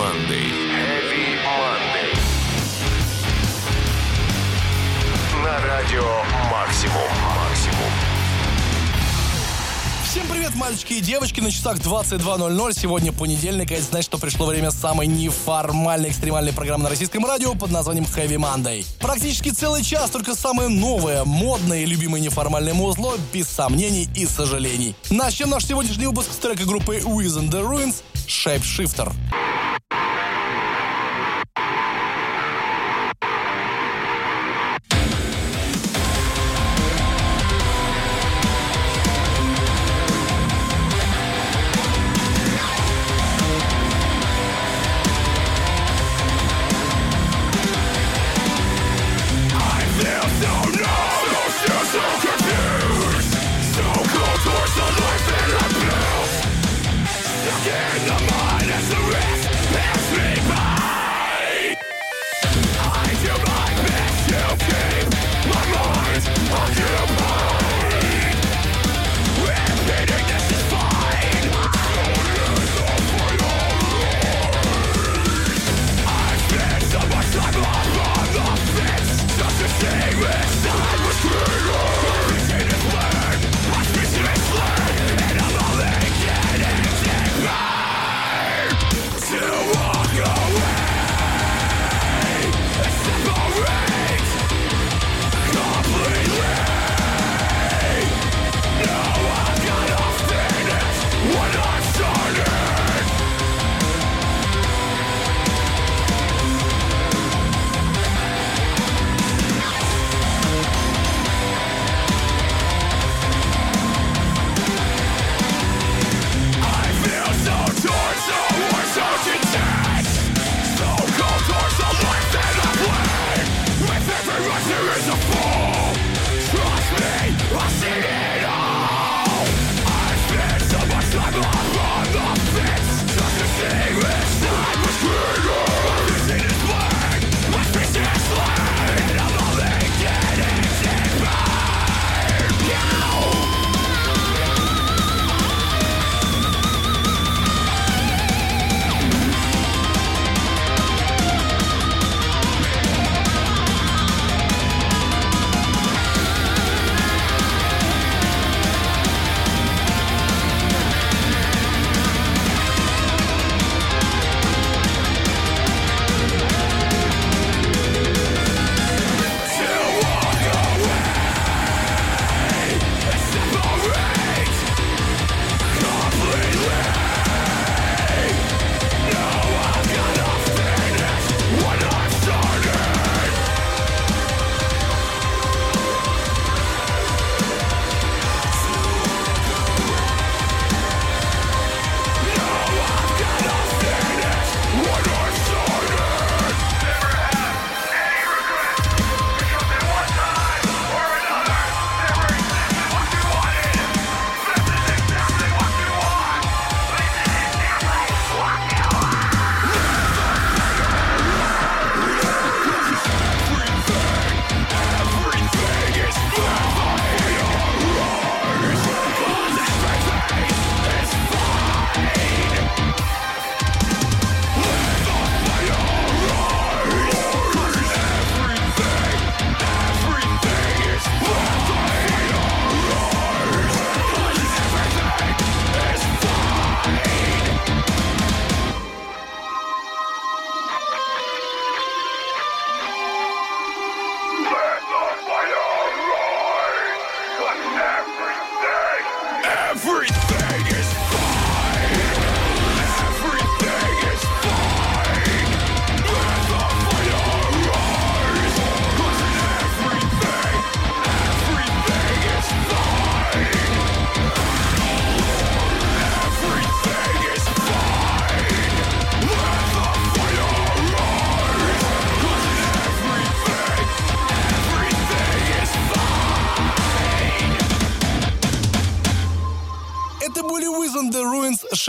Monday. Heavy Monday. На радио «Максимум». «Максимум». Всем привет, мальчики и девочки. На часах 22.00. Сегодня понедельник, и это значит, что пришло время самой неформальной экстремальной программы на российском радио под названием Heavy Monday. Практически целый час, только самое новое, модное и любимое неформальное музло, без сомнений и сожалений. Начнем наш сегодняшний выпуск с трека группы Wiz and the Ruins Shapeshifter.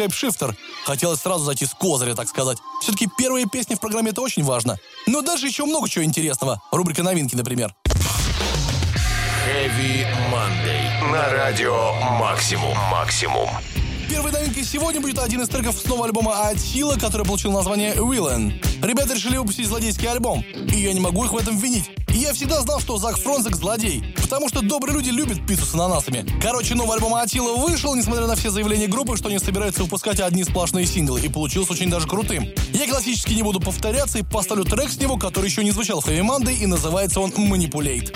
Shapeshifter. Хотелось сразу зайти с козыря, так сказать. Все-таки первые песни в программе это очень важно. Но дальше еще много чего интересного. Рубрика новинки, например. Heavy Monday. На радио «Максимум». «Максимум». Первой новинкой сегодня будет один из треков с нового альбома Атила, который получил название Villain. Ребята решили выпустить злодейский альбом, и я не могу их в этом винить. Я всегда знал, что Зак Фронзек злодей, потому что добрые люди любят пиццу с ананасами. Короче, новый альбом Атила вышел, несмотря на все заявления группы, что они собираются выпускать одни сплошные синглы, и получился очень даже крутым. Я классически не буду повторяться и поставлю трек с него, который еще не звучал в Monday, и называется он «Manipulate».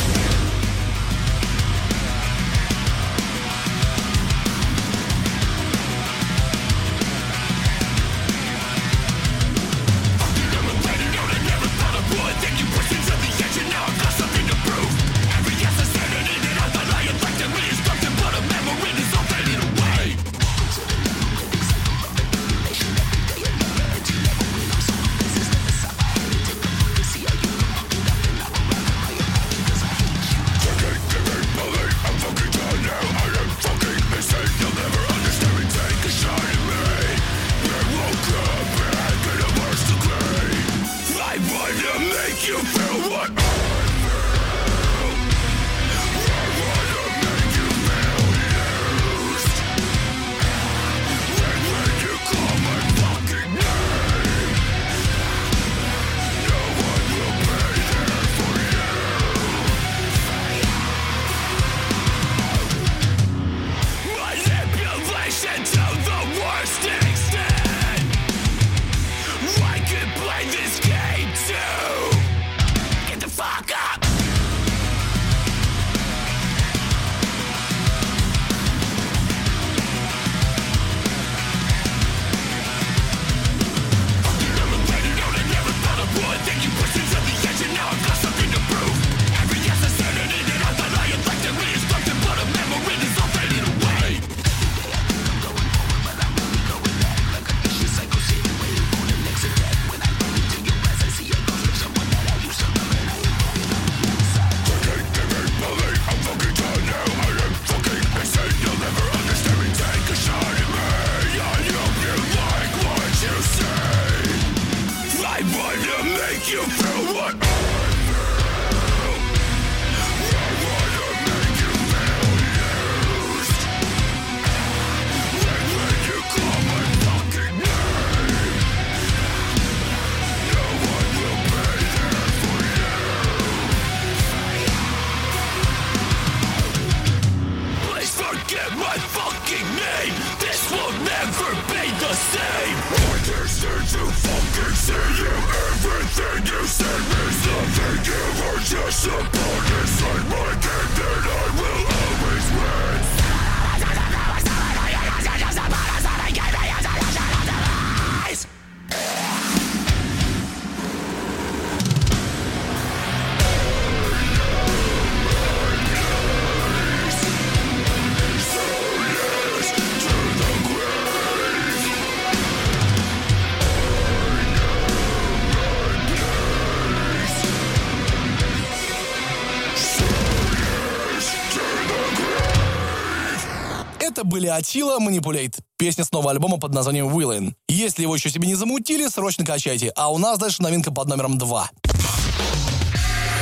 Были Attila, Manipulate. Песня с нового альбома под названием Villain. Если его еще себе не замутили, срочно качайте. А у нас дальше новинка под номером 2.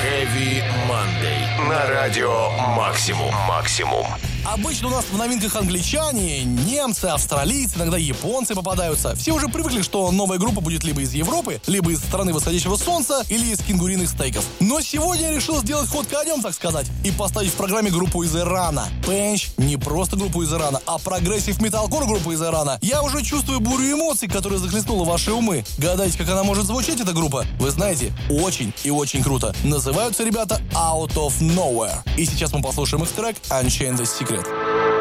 Heavy Monday. На радио Максимум. Максимум. Обычно у нас в новинках англичане, немцы, австралийцы, иногда японцы попадаются. Все уже привыкли, что новая группа будет либо из Европы, либо из страны восходящего солнца, или из кенгуриных стейков. Но сегодня я решил сделать ход конем, так сказать, и поставить в программе группу из Ирана. Причём не просто группу из Ирана, а прогрессив металкор группы из Ирана. Я уже чувствую бурю эмоций, которая захлестнула ваши умы. Гадаете, как она может звучать, эта группа? Вы знаете, очень и очень круто. Называются ребята Out of Nowhere. И сейчас мы послушаем их трек Unchained the Secret. with.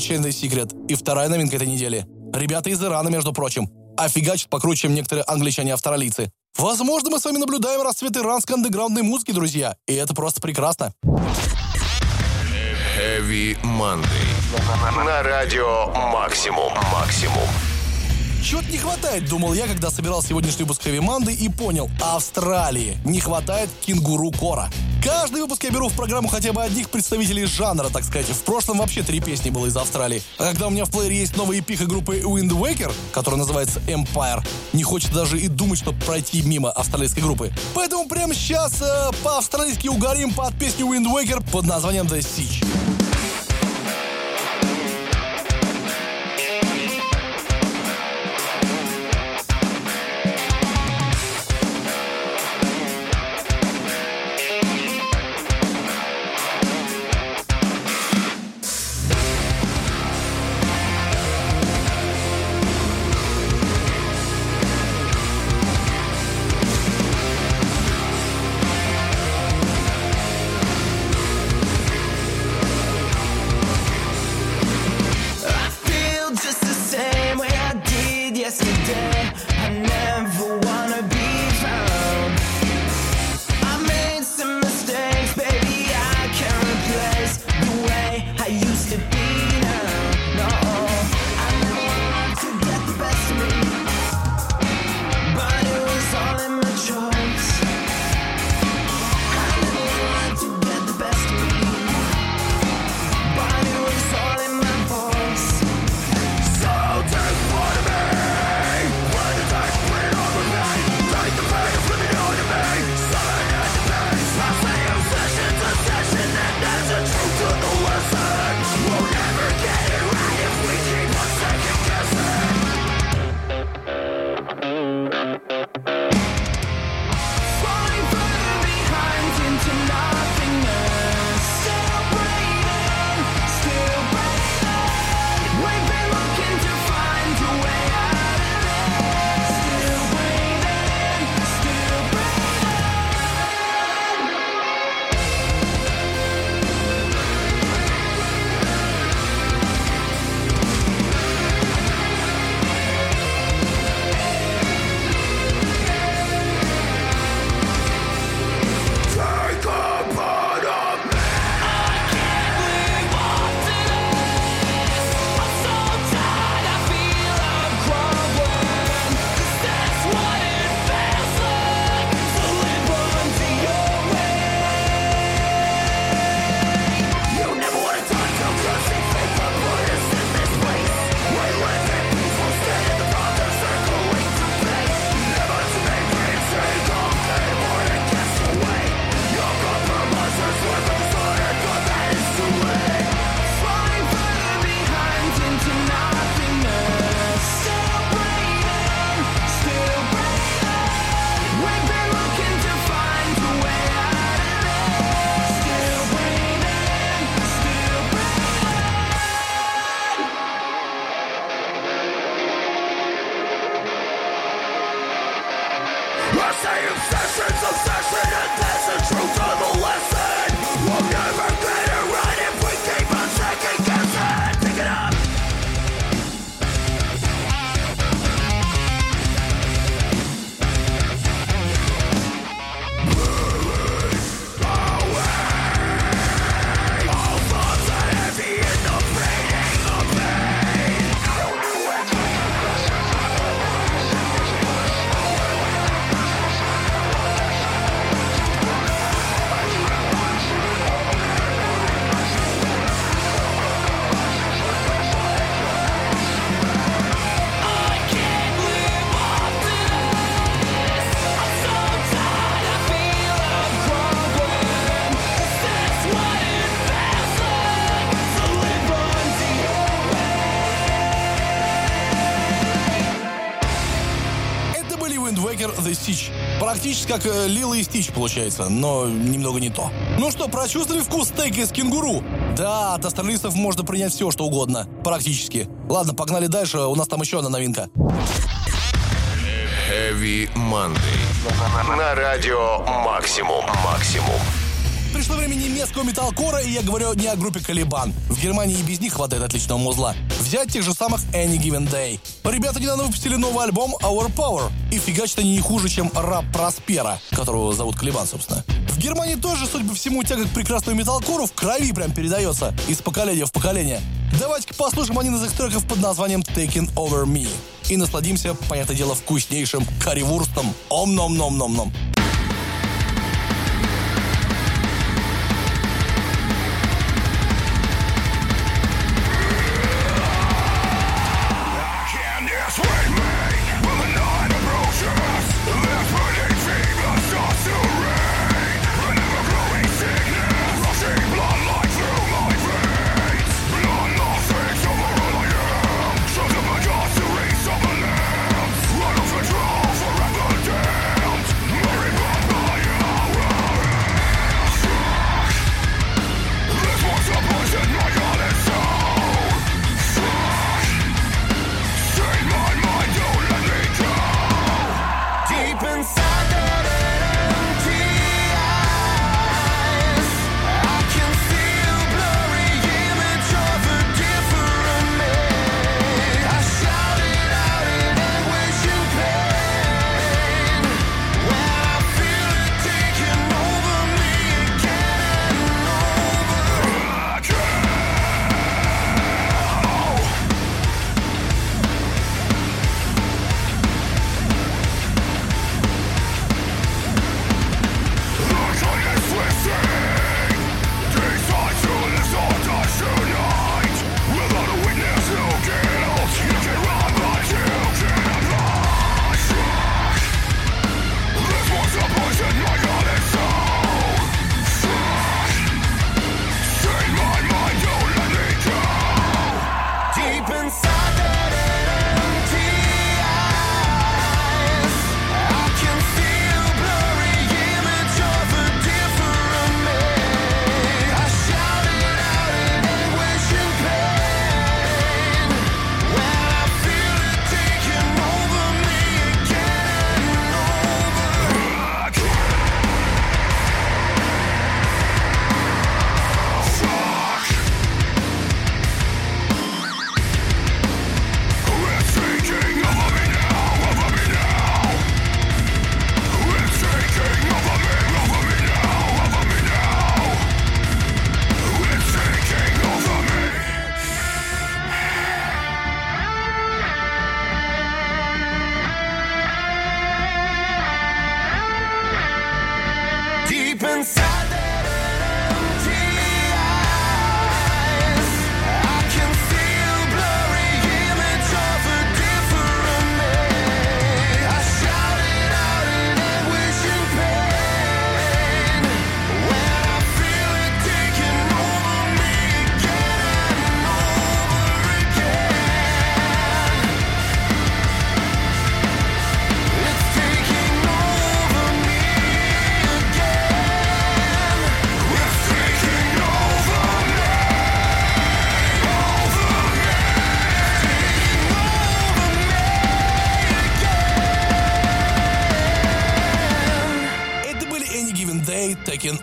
Unchained Secret. И вторая новинка этой недели. Ребята из Ирана, между прочим. Офигачат покруче, чем некоторые англичане-австралийцы. Возможно, мы с вами наблюдаем расцвет иранской андеграундной музыки, друзья. И это просто прекрасно. Heavy Monday. На радио Максимум. Максимум. Чего-то не хватает, думал я, когда собирал сегодняшний выпуск Хэви Манды и понял, Австралии не хватает кенгуру Кора. Каждый выпуск я беру в программу хотя бы одних представителей жанра, так сказать. В прошлом вообще три песни было из Австралии. А когда у меня в плеере есть новая эпиха группы Wind Waker, которая называется Empire, не хочется даже и думать, чтобы пройти мимо австралийской группы. Поэтому прямо сейчас э, по-австралийски угорим под песню Wind Waker под названием The Siege. Практически как э, Лила и Стич получается, но немного не то. Ну что, прочувствовали вкус стейка из кенгуру? Да, от австралийцев можно принять все, что угодно. Практически. Ладно, погнали дальше, у нас там еще одна новинка. Heavy Monday. На радио Максимум. Максимум Пришло время немецкого металкора, и я говорю не о группе Калибан. В Германии и без них хватает отличного музла. Взять тех же самых Any Given Day. Ребята недавно выпустили новый альбом Our Power. И фигачат они не хуже, чем рап Проспера, которого зовут Калибан, собственно. В Германии тоже, судя по всему, тяга к прекрасному металкору в крови прям передается. Из поколения в поколение. Давайте-ка послушаем один из их треков под названием Taking Over Me. И насладимся, понятное дело, вкуснейшим карри-вурстом. Ом-ном-ном-ном-ном. Taking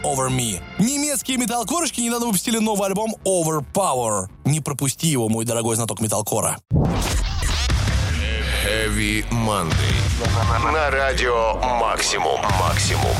Over Me. Немецкие металкорышки недавно выпустили новый альбом Overpower. Не пропусти его, мой дорогой знаток металкора. Heavy Monday. На радио Максимум. Максимум.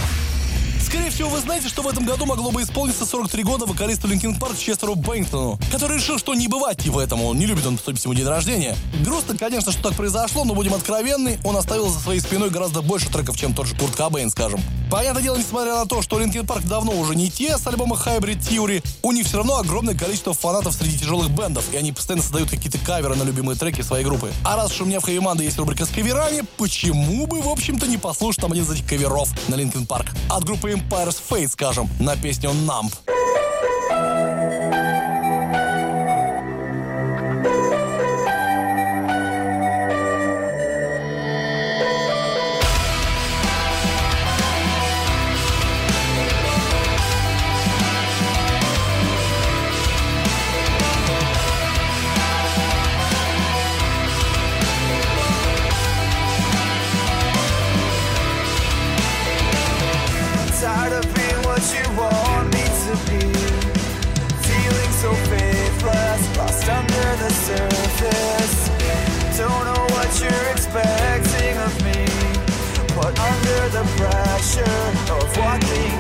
Скорее всего, вы знаете, что в этом году могло бы исполниться 43 года вокалисту Linkin Park Честеру Беннингтону, который решил, что не бывать типа этому, не любит он вступить ему день рождения. Грустно, конечно, что так произошло, но будем откровенны, он оставил за своей спиной гораздо больше треков, чем тот же Курт Кобейн, скажем. Понятное дело, несмотря на то, что Linkin Park давно уже не те с альбома Hybrid Theory, у них все равно огромное количество фанатов среди тяжелых бендов, и они постоянно создают какие-то каверы на любимые треки своей группы. А раз уж у меня в Heavy есть рубрика с каверами, почему бы, в общем-то, не послушать там один из этих каверов на Linkin Park? От группы Empire's Fate, скажем, на песню «Numb». the pressure of what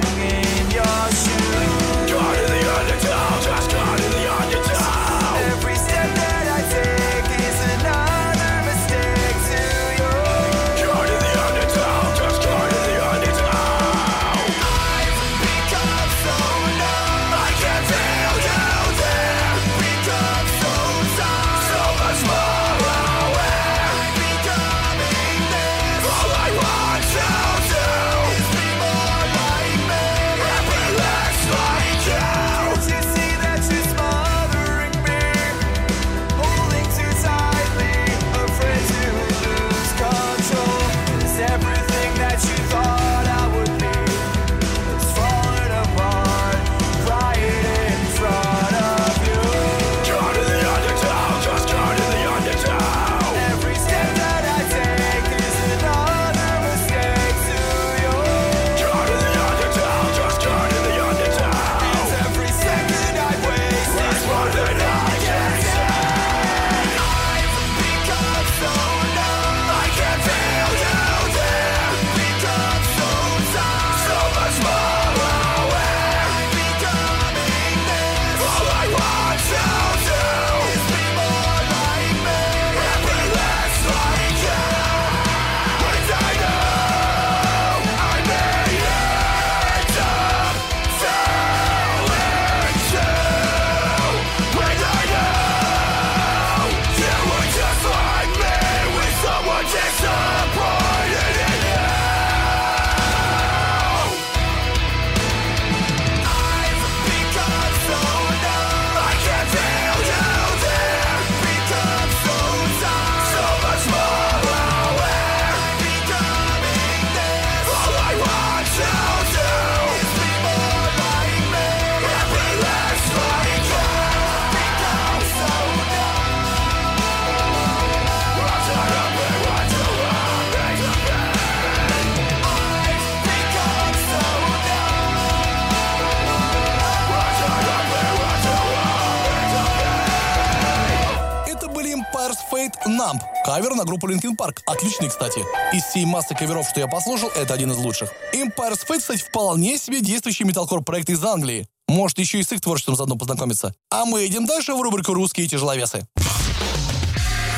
Отличный, кстати. Из всей массы каверов, что я послушал, это один из лучших. Empire's Fate, кстати, вполне себе действующий металкор проект из Англии. Может, еще и с их творчеством заодно познакомиться. А мы идем дальше в рубрику «Русские тяжеловесы».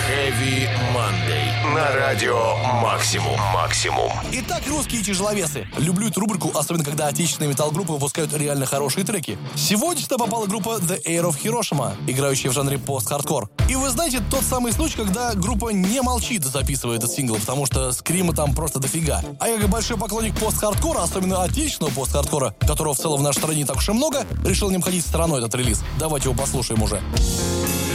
Heavy Monday. На радио Максимум. Максимум. Итак, русские тяжеловесы. Люблю эту рубрику, особенно когда отечественные металл-группы выпускают реально хорошие треки. Сегодня сюда попала группа The Air of Hiroshima, играющая в жанре пост-хардкор. И вы знаете, тот самый случай, когда группа не молчит, записывая этот сингл, потому что скрима там просто дофига. А я как большой поклонник пост-хардкора, особенно отечественного пост-хардкора, которого в целом в нашей стране не так уж и много, решил не обходить стороной этот релиз. Давайте его послушаем уже. Это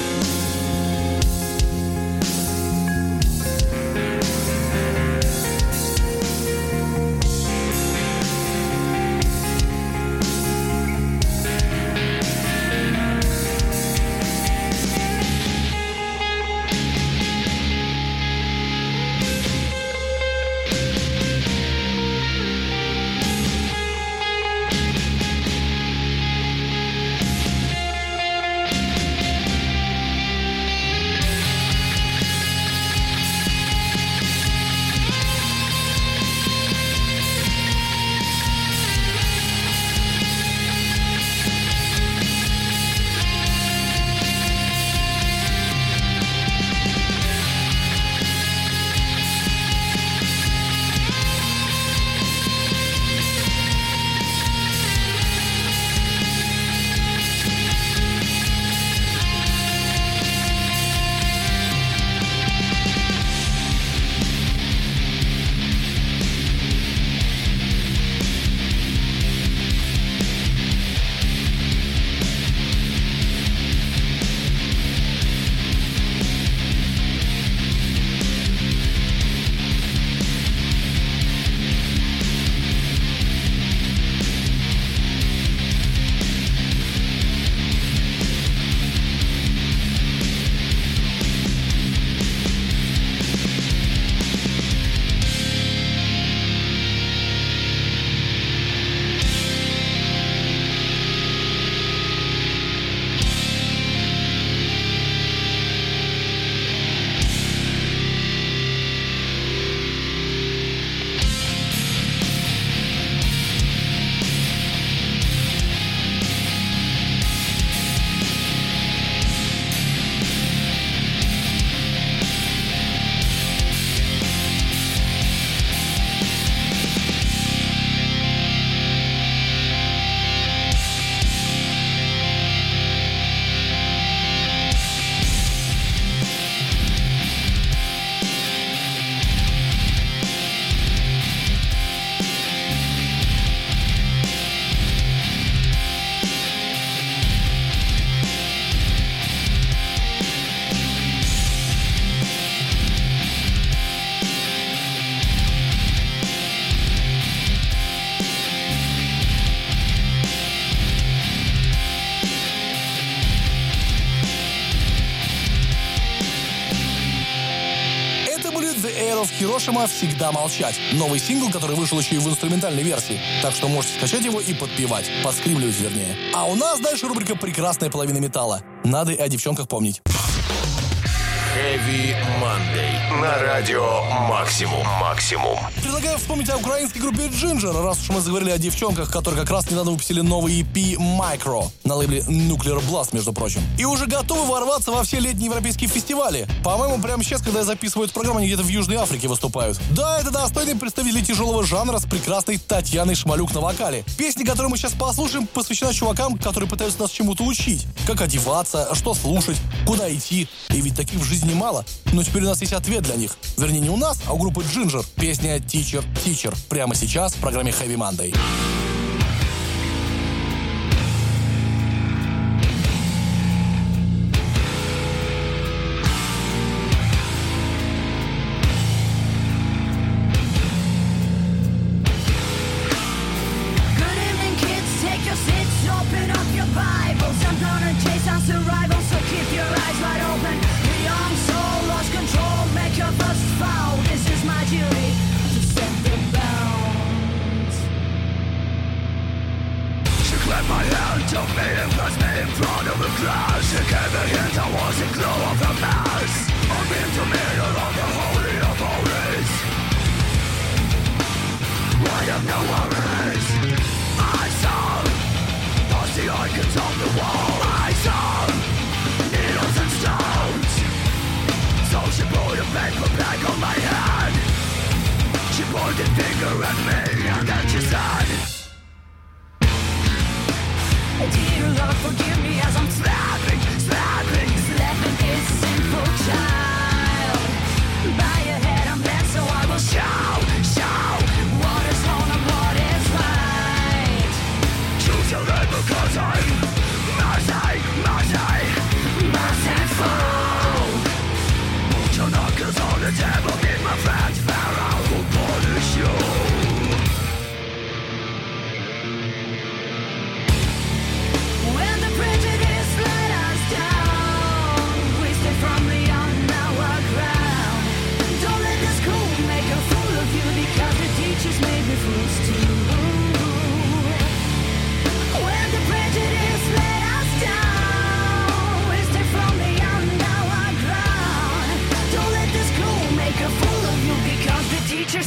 Хирошима «Всегда молчать». Новый сингл, который вышел еще и в инструментальной версии. Так что можете скачать его и подпевать. Подскримливать, вернее. А у нас дальше рубрика «Прекрасная половина металла». Надо и о девчонках помнить. Heavy Monday на радио Максимум. Максимум. Предлагаю вспомнить о украинской группе Джинджер, раз уж мы заговорили о девчонках, которые как раз недавно выпустили новый EP Micro на лейбле Nuclear Blast, между прочим. И уже готовы ворваться во все летние европейские фестивали. По-моему, прямо сейчас, когда я записываю эту программу, они где-то в Южной Африке выступают. Да, это достойные представители тяжелого жанра с прекрасной Татьяной Шмалюк на вокале. Песня, которую мы сейчас послушаем, посвящена чувакам, которые пытаются нас чему-то учить. Как одеваться, что слушать, куда идти. И ведь таких в жизни времени мало, но теперь у нас есть ответ для них. Вернее, не у нас, а у группы Джинджер. Песня «Teacher, Teacher» прямо сейчас в программе Heavy Monday.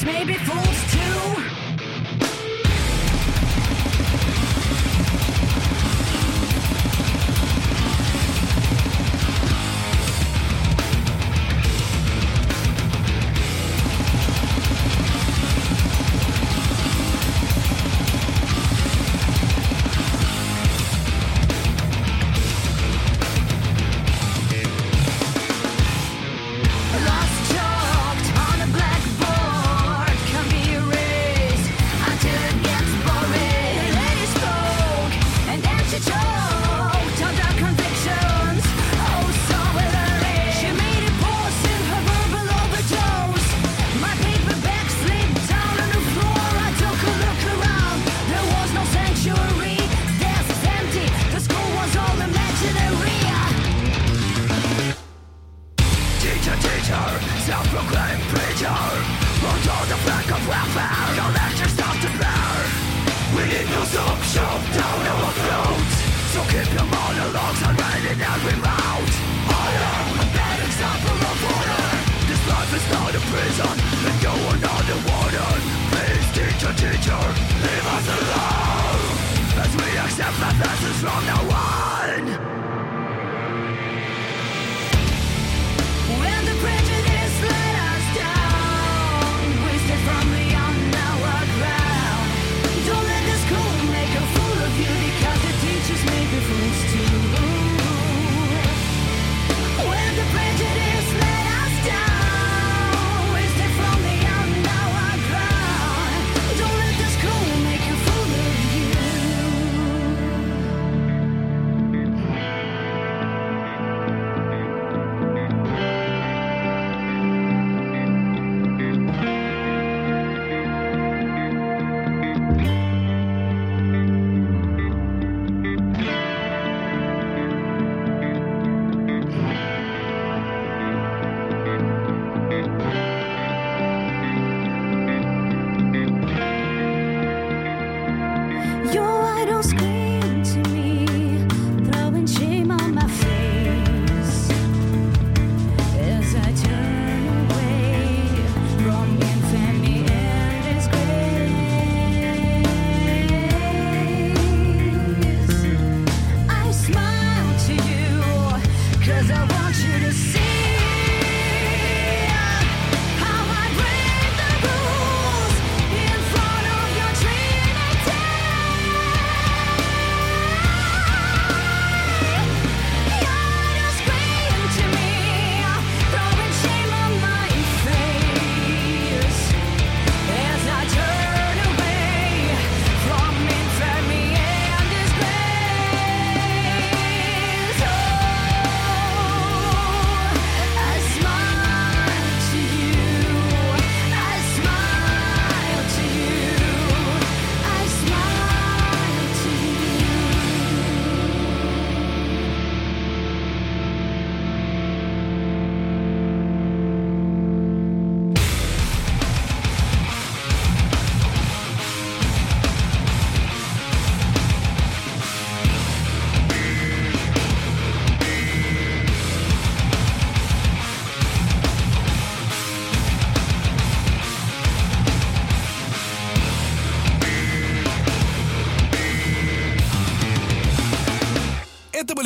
maybe fool.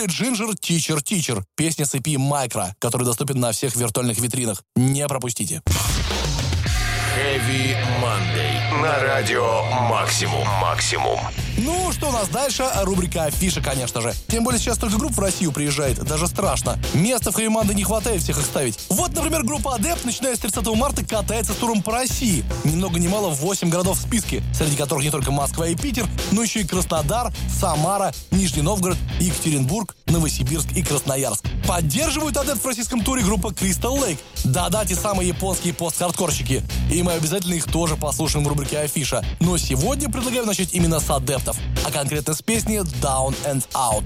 Были Ginger Teacher Teacher, песня с EP Micro, который доступен на всех виртуальных витринах. Не пропустите. Heavy Monday. На радио Максимум. Максимум. Ну, что у нас дальше? Рубрика «Афиша», конечно же. Тем более сейчас только групп в Россию приезжает. Даже страшно. Места в Хэвиманде не хватает всех их ставить. Вот, например, группа «Адепт», начиная с 30 марта, катается с туром по России. Ни много ни мало 8 городов в списке, среди которых не только Москва и Питер, но еще и Краснодар, Самара, Нижний Новгород, Екатеринбург, Новосибирск и Красноярск. Поддерживают «Адепт» в российском туре группа Crystal Lake. Да-да, те самые японские пост-хардкорщики. И мы обязательно их тоже послушаем в рубрике «Афиша». Но сегодня предлагаю начать именно с «Адептов», а конкретно с песни «Down and Out».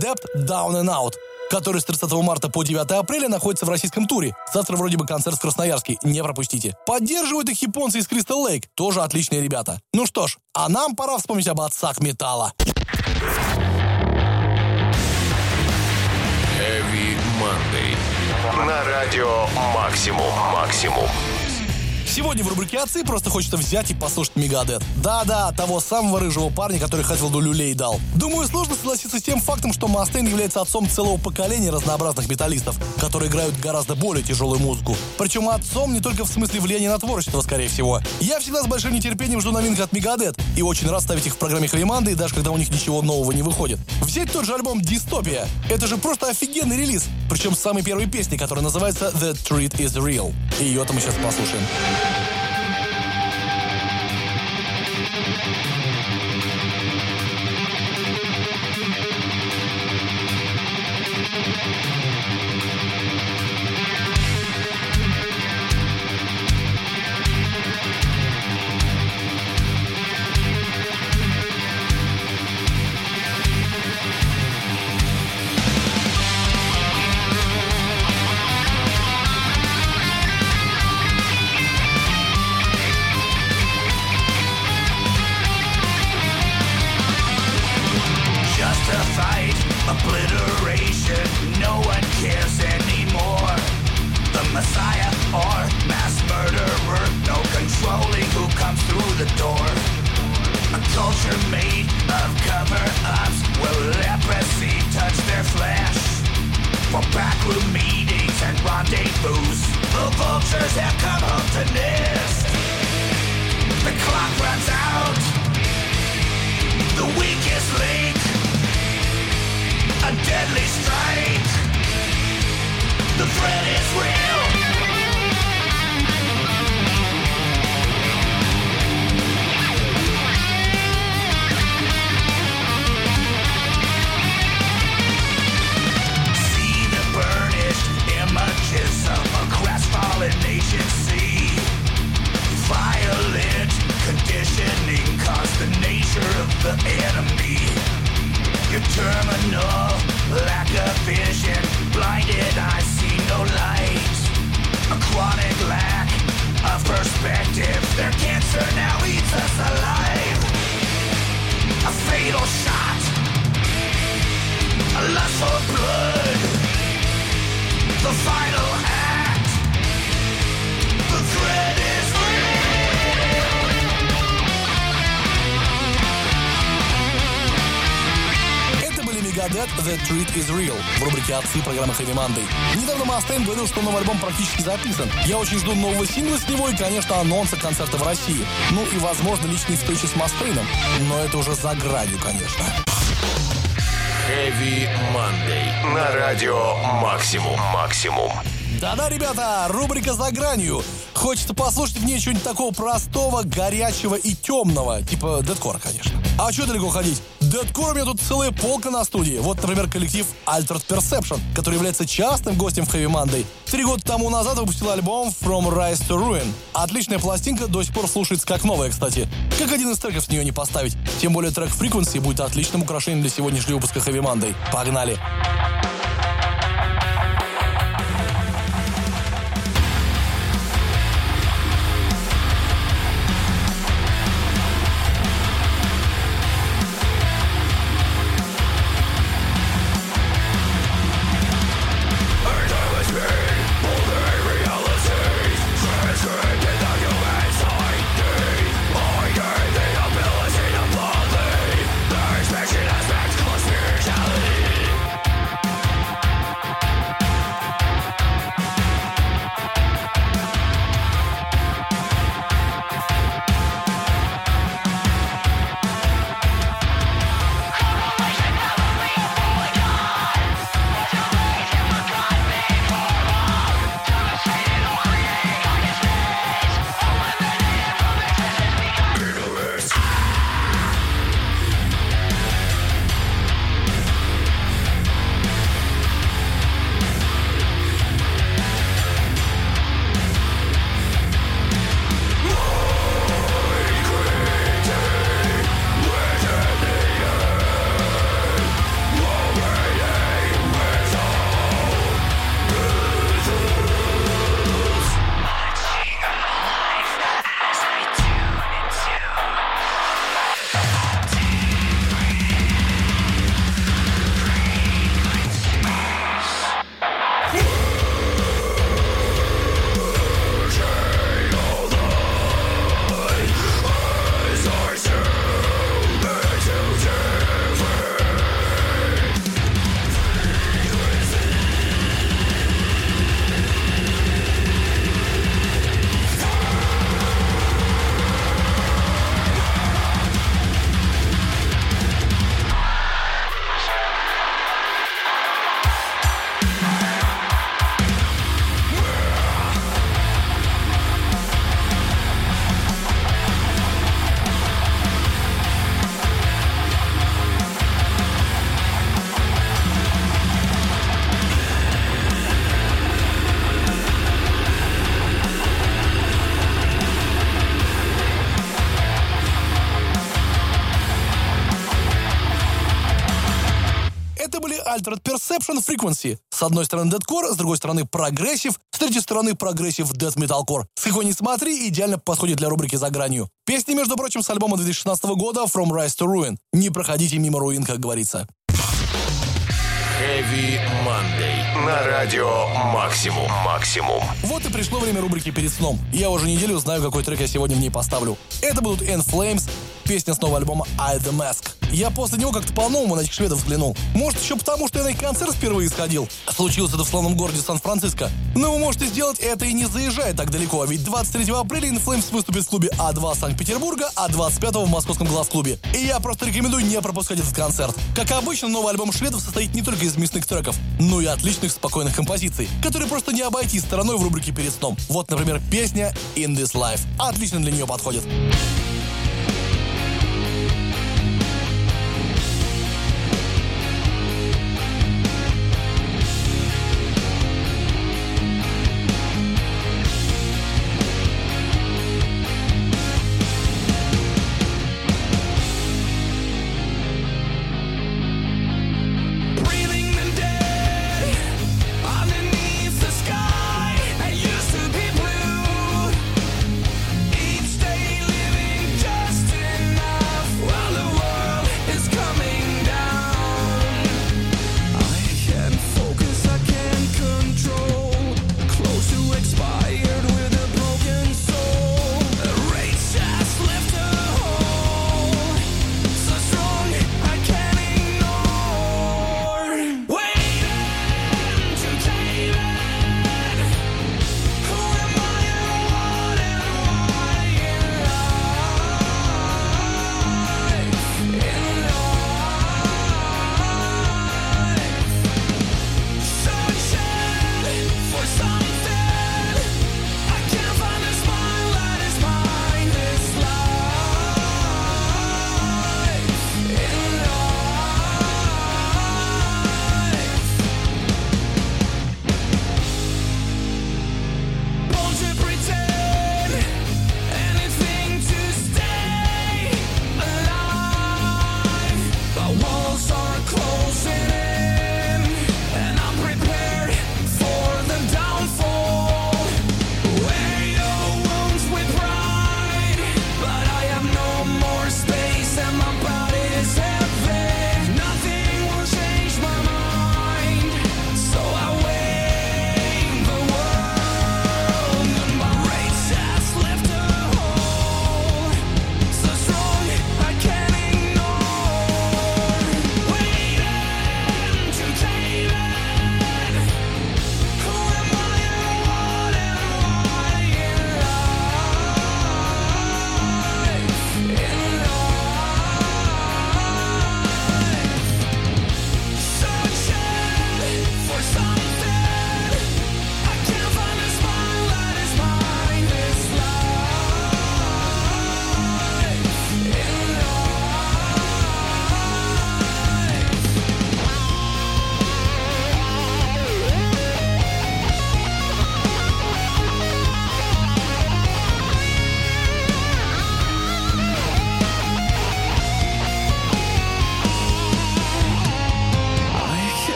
Адепт Down and Out, который с 30 марта по 9 апреля находится в российском туре. Завтра вроде бы концерт в Красноярске, не пропустите. Поддерживают их японцы из Crystal Lake, тоже отличные ребята. Ну что ж, а нам пора вспомнить об отцах металла. Heavy Monday. На радио Максимум. Максимум. Сегодня в рубрике «Отцы» просто хочется взять и послушать Мегадет. Да-да, того самого рыжего парня, который Хэтфилду люлей дал. Думаю, сложно согласиться с тем фактом, что Мастейн является отцом целого поколения разнообразных металлистов, которые играют гораздо более тяжелую музыку. Причем отцом не только в смысле влияния на творчество, скорее всего. Я всегда с большим нетерпением жду новинок от Мегадет и очень рад ставить их в программе Хэви Манды, даже когда у них ничего нового не выходит. Взять тот же альбом «Дистопия». Это же просто офигенный релиз. Причем с самой первой песни, которая называется «The Treat is Real». И ее-то мы сейчас послушаем. Thank you. Backroom meetings and rendezvous, the vultures have come home to nest. The clock runs out. The weakest link a deadly strike. The threat is real. Images of a crestfallen nation see. Violent conditioning caused the nature of the enemy. Your terminal lack of vision, blinded I see no light. A chronic lack of perspective, their cancer now eats us alive. A fatal shot, a lust for blood. Мегадет «The Treat is Real» в рубрике «Отцы» программы Heavy Monday. Недавно Мастейн говорил, что новый альбом практически записан. Я очень жду нового сингла с него и, конечно, анонса концерта в России. Ну и, возможно, личной встречи с Мастейном. Но это уже за гранью, конечно. Heavy Monday. На радио «Максимум». «Максимум». Да-да, ребята, рубрика «За гранью». Хочется послушать в ней что-нибудь такого простого, горячего и темного. Типа дедкора, конечно. А что далеко ходить? Дедкор у меня тут целая полка на студии. Вот, например, коллектив Altered Perception, который является частым гостем в Heavy Monday. Три года тому назад выпустил альбом From Rise to Ruin. Отличная пластинка, до сих пор слушается как новая, кстати. Как один из треков с нее не поставить. Тем более трек Frequency будет отличным украшением для сегодняшнего выпуска Heavy Monday. Погнали! There's Perception Frequency. С одной стороны деткор, с другой стороны прогрессив, с третьей стороны прогрессив death metalcore. С какой не смотри, идеально подходит для рубрики «За гранью». Песни, между прочим, с альбома 2016 года From Rise to Ruin. Не проходите мимо руин, как говорится. Heavy Monday. На радио Максимум. Максимум. Вот и пришло время рубрики «Перед сном». Я уже неделю знаю, какой трек я сегодня в ней поставлю. Это будут In Flames, песня с нового альбома I The Mask. Я после него как-то по-новому на этих шведов взглянул. Может, еще потому, что я на их концерт впервые сходил. Случилось это в славном городе Сан-Франциско. Но вы можете сделать это и не заезжая так далеко, а ведь 23 апреля In Flames выступит в клубе А2 Санкт-Петербурга, а 25 в московском глав-клубе. И я просто рекомендую не пропускать этот концерт. Как обычно, новый альбом шведов состоит не только из мясных треков, но и отличных спокойных композиций, которые просто не обойти стороной в рубрике «Перед сном». Вот, например, песня «In This Life». Отлично для нее подходит.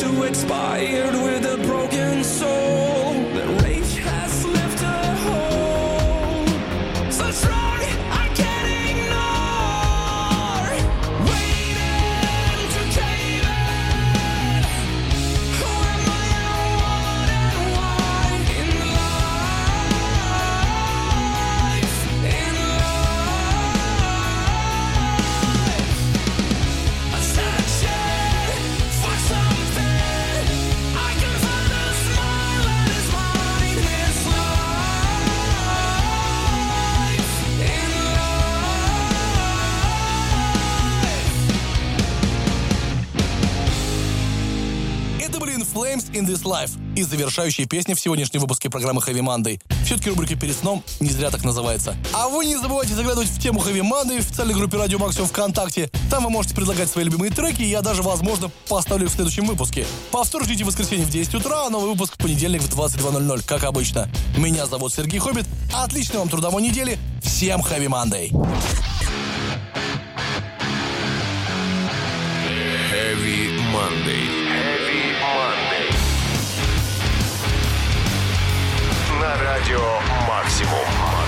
To expired with a broken soul. In This Life и завершающие песни в сегодняшнем выпуске программы Heavy Monday. Все-таки рубрика «Перед сном» не зря так называется. А вы не забывайте заглядывать в тему Heavy Monday в официальной группе Радио Максимум ВКонтакте. Там вы можете предлагать свои любимые треки, и я даже, возможно, поставлю их в следующем выпуске. Повтор ждите в воскресенье в 10 утра, а новый выпуск в понедельник в 22.00, как обычно. Меня зовут Сергей Хоббит. Отличной вам трудовой недели. Всем Heavy Monday! Heavy Monday. Heavy На радио «Максимум».